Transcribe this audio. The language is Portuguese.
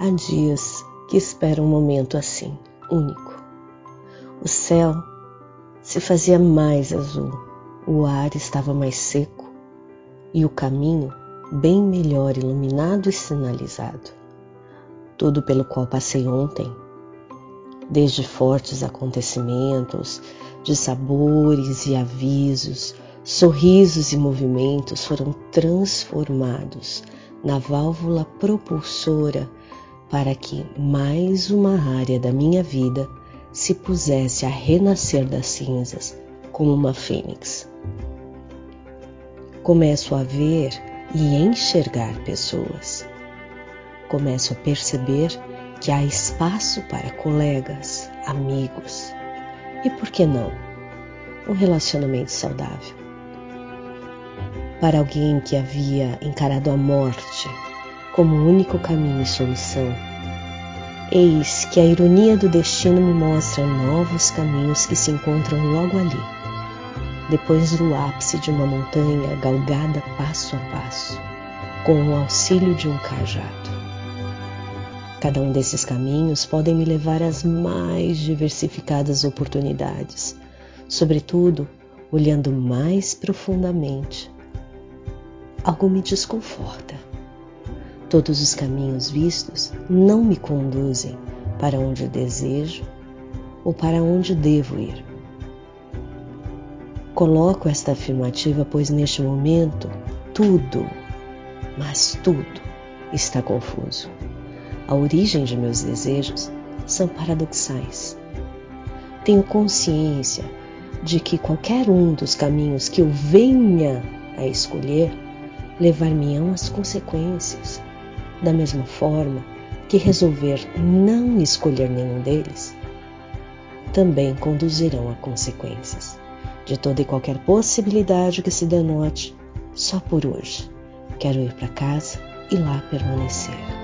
Há dias que espero um momento assim, único. O céu se fazia mais azul, o ar estava mais seco e o caminho bem melhor iluminado e sinalizado. Tudo pelo qual passei ontem, desde fortes acontecimentos, de sabores e avisos, sorrisos e movimentos foram transformados na válvula propulsora para que mais uma área da minha vida se pusesse a renascer das cinzas como uma fênix. Começo a ver e enxergar pessoas. Começo a perceber que há espaço para colegas, amigos e, por que não, um relacionamento saudável. Para alguém que havia encarado a morte como único caminho e solução, eis que a ironia do destino me mostra novos caminhos que se encontram logo ali, depois do ápice de uma montanha galgada passo a passo, com o auxílio de um cajado. Cada um desses caminhos podem me levar às mais diversificadas oportunidades, sobretudo olhando mais profundamente. Algo me desconforta Todos os caminhos vistos não me conduzem para onde desejo ou para onde devo ir. Coloco esta afirmativa, pois neste momento tudo, mas tudo, está confuso. A origem de meus desejos são paradoxais. Tenho consciência de que qualquer um dos caminhos que eu venha a escolher levar-me-ão às consequências da mesma forma que resolver não escolher nenhum deles, também conduzirão a consequências de toda e qualquer possibilidade que se denote só por hoje. Quero ir para casa e lá permanecer.